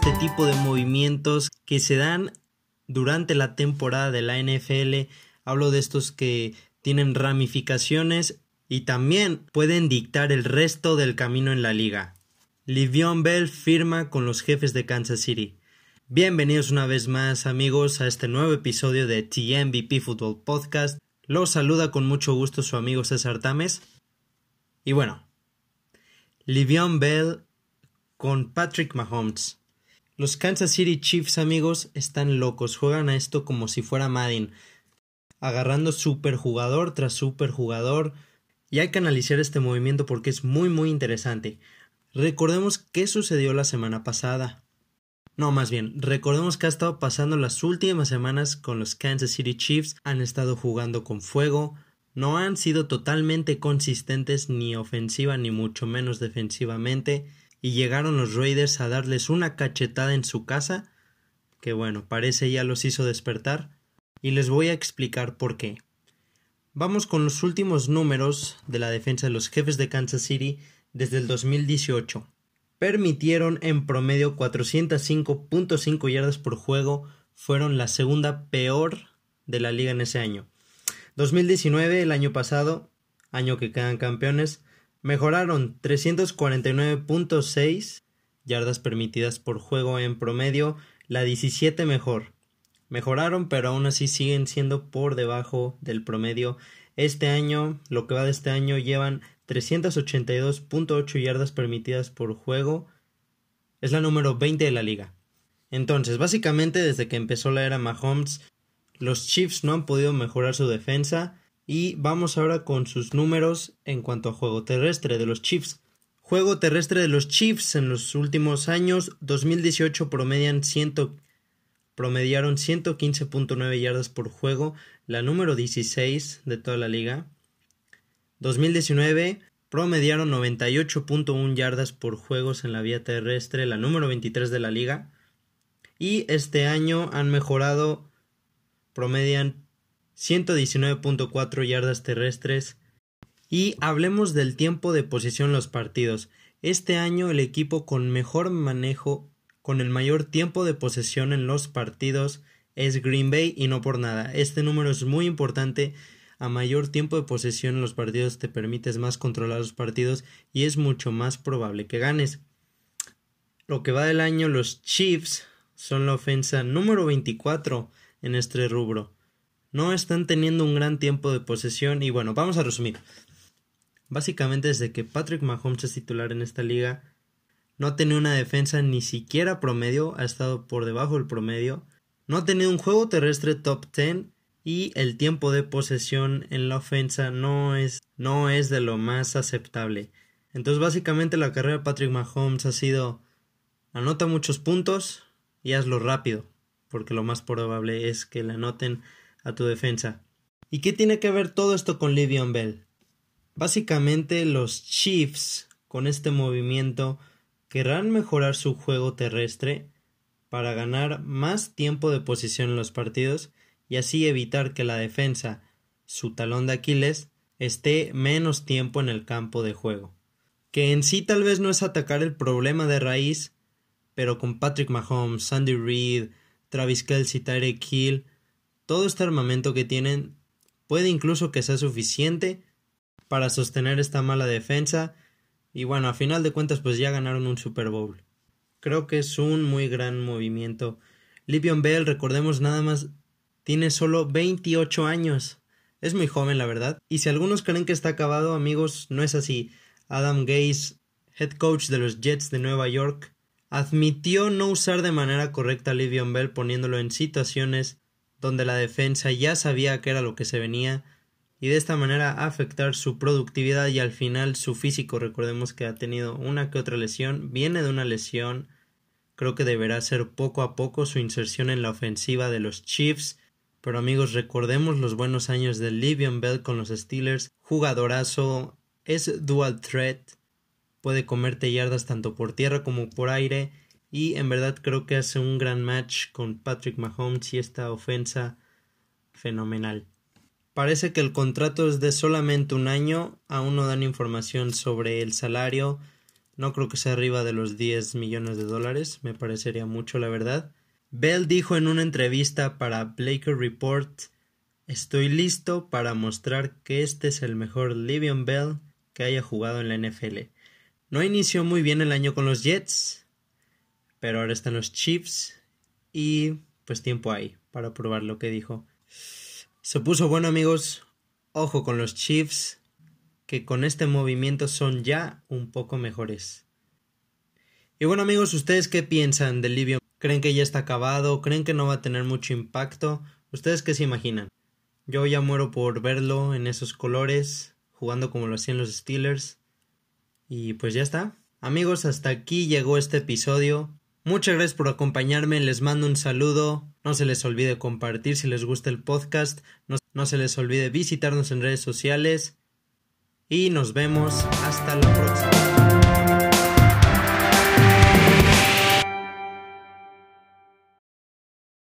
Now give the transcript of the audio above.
tipo de movimientos que se dan durante la temporada de la NFL. Hablo de estos que tienen ramificaciones y también pueden dictar el resto del camino en la liga. Livion Bell firma con los jefes de Kansas City. Bienvenidos una vez más amigos a este nuevo episodio de TMVP Football Podcast. Los saluda con mucho gusto su amigo César Tames. Y bueno, Livion Bell con Patrick Mahomes. Los Kansas City Chiefs, amigos, están locos. Juegan a esto como si fuera Madden. Agarrando superjugador tras superjugador. Y hay que analizar este movimiento porque es muy muy interesante. Recordemos qué sucedió la semana pasada. No, más bien, recordemos que ha estado pasando las últimas semanas con los Kansas City Chiefs. Han estado jugando con fuego. No han sido totalmente consistentes ni ofensiva ni mucho menos defensivamente y llegaron los Raiders a darles una cachetada en su casa, que bueno, parece ya los hizo despertar, y les voy a explicar por qué. Vamos con los últimos números de la defensa de los jefes de Kansas City desde el 2018. Permitieron en promedio 405.5 yardas por juego, fueron la segunda peor de la liga en ese año. 2019, el año pasado, año que quedan campeones, Mejoraron 349.6 yardas permitidas por juego en promedio, la 17 mejor. Mejoraron, pero aún así siguen siendo por debajo del promedio. Este año, lo que va de este año, llevan 382.8 yardas permitidas por juego. Es la número 20 de la liga. Entonces, básicamente desde que empezó la era Mahomes, los Chiefs no han podido mejorar su defensa y vamos ahora con sus números en cuanto a juego terrestre de los Chiefs. Juego terrestre de los Chiefs en los últimos años 2018 promedian promediaron 115.9 yardas por juego, la número 16 de toda la liga. 2019 promediaron 98.1 yardas por juegos en la vía terrestre, la número 23 de la liga. Y este año han mejorado, promedian 119.4 yardas terrestres. Y hablemos del tiempo de posesión en los partidos. Este año el equipo con mejor manejo, con el mayor tiempo de posesión en los partidos es Green Bay y no por nada. Este número es muy importante. A mayor tiempo de posesión en los partidos te permites más controlar los partidos y es mucho más probable que ganes. Lo que va del año, los Chiefs son la ofensa número 24 en este rubro no están teniendo un gran tiempo de posesión y bueno, vamos a resumir. Básicamente desde que Patrick Mahomes es titular en esta liga, no ha tenido una defensa ni siquiera promedio, ha estado por debajo del promedio, no ha tenido un juego terrestre top 10 y el tiempo de posesión en la ofensa no es, no es de lo más aceptable. Entonces básicamente la carrera de Patrick Mahomes ha sido anota muchos puntos y hazlo rápido, porque lo más probable es que le anoten a tu defensa. ¿Y qué tiene que ver todo esto con Livion Bell? Básicamente los Chiefs con este movimiento querrán mejorar su juego terrestre para ganar más tiempo de posición en los partidos y así evitar que la defensa, su talón de Aquiles, esté menos tiempo en el campo de juego. Que en sí tal vez no es atacar el problema de raíz, pero con Patrick Mahomes, Sandy Reid, Travis Kelsey, Tyreek Hill, todo este armamento que tienen puede incluso que sea suficiente para sostener esta mala defensa y bueno, a final de cuentas pues ya ganaron un Super Bowl. Creo que es un muy gran movimiento. Livion Bell, recordemos nada más, tiene solo 28 años. Es muy joven, la verdad. Y si algunos creen que está acabado, amigos, no es así. Adam Gase, head coach de los Jets de Nueva York, admitió no usar de manera correcta a Livion Bell poniéndolo en situaciones donde la defensa ya sabía que era lo que se venía y de esta manera afectar su productividad y al final su físico. Recordemos que ha tenido una que otra lesión, viene de una lesión, creo que deberá ser poco a poco su inserción en la ofensiva de los Chiefs. Pero amigos, recordemos los buenos años de Livion Bell con los Steelers, jugadorazo, es dual threat, puede comerte yardas tanto por tierra como por aire y en verdad creo que hace un gran match con Patrick Mahomes y esta ofensa fenomenal. Parece que el contrato es de solamente un año, aún no dan información sobre el salario, No creo que sea arriba de los 10 millones de dólares, me parecería mucho la verdad. Bell dijo en una entrevista para Blaker Report Estoy listo para mostrar que este es el mejor Livion Bell que haya jugado en la NFL. No inició muy bien el año con los Jets, pero ahora están los Chiefs y pues tiempo hay para probar lo que dijo. Se puso bueno amigos, ojo con los Chiefs, que con este movimiento son ya un poco mejores. Y bueno amigos, ¿ustedes qué piensan del Livion? ¿Creen que ya está acabado? ¿Creen que no va a tener mucho impacto? ¿Ustedes qué se imaginan? Yo ya muero por verlo en esos colores, jugando como lo hacían los Steelers. Y pues ya está. Amigos, hasta aquí llegó este episodio. Muchas gracias por acompañarme, les mando un saludo. No se les olvide compartir si les gusta el podcast. No, no se les olvide visitarnos en redes sociales. Y nos vemos hasta la próxima.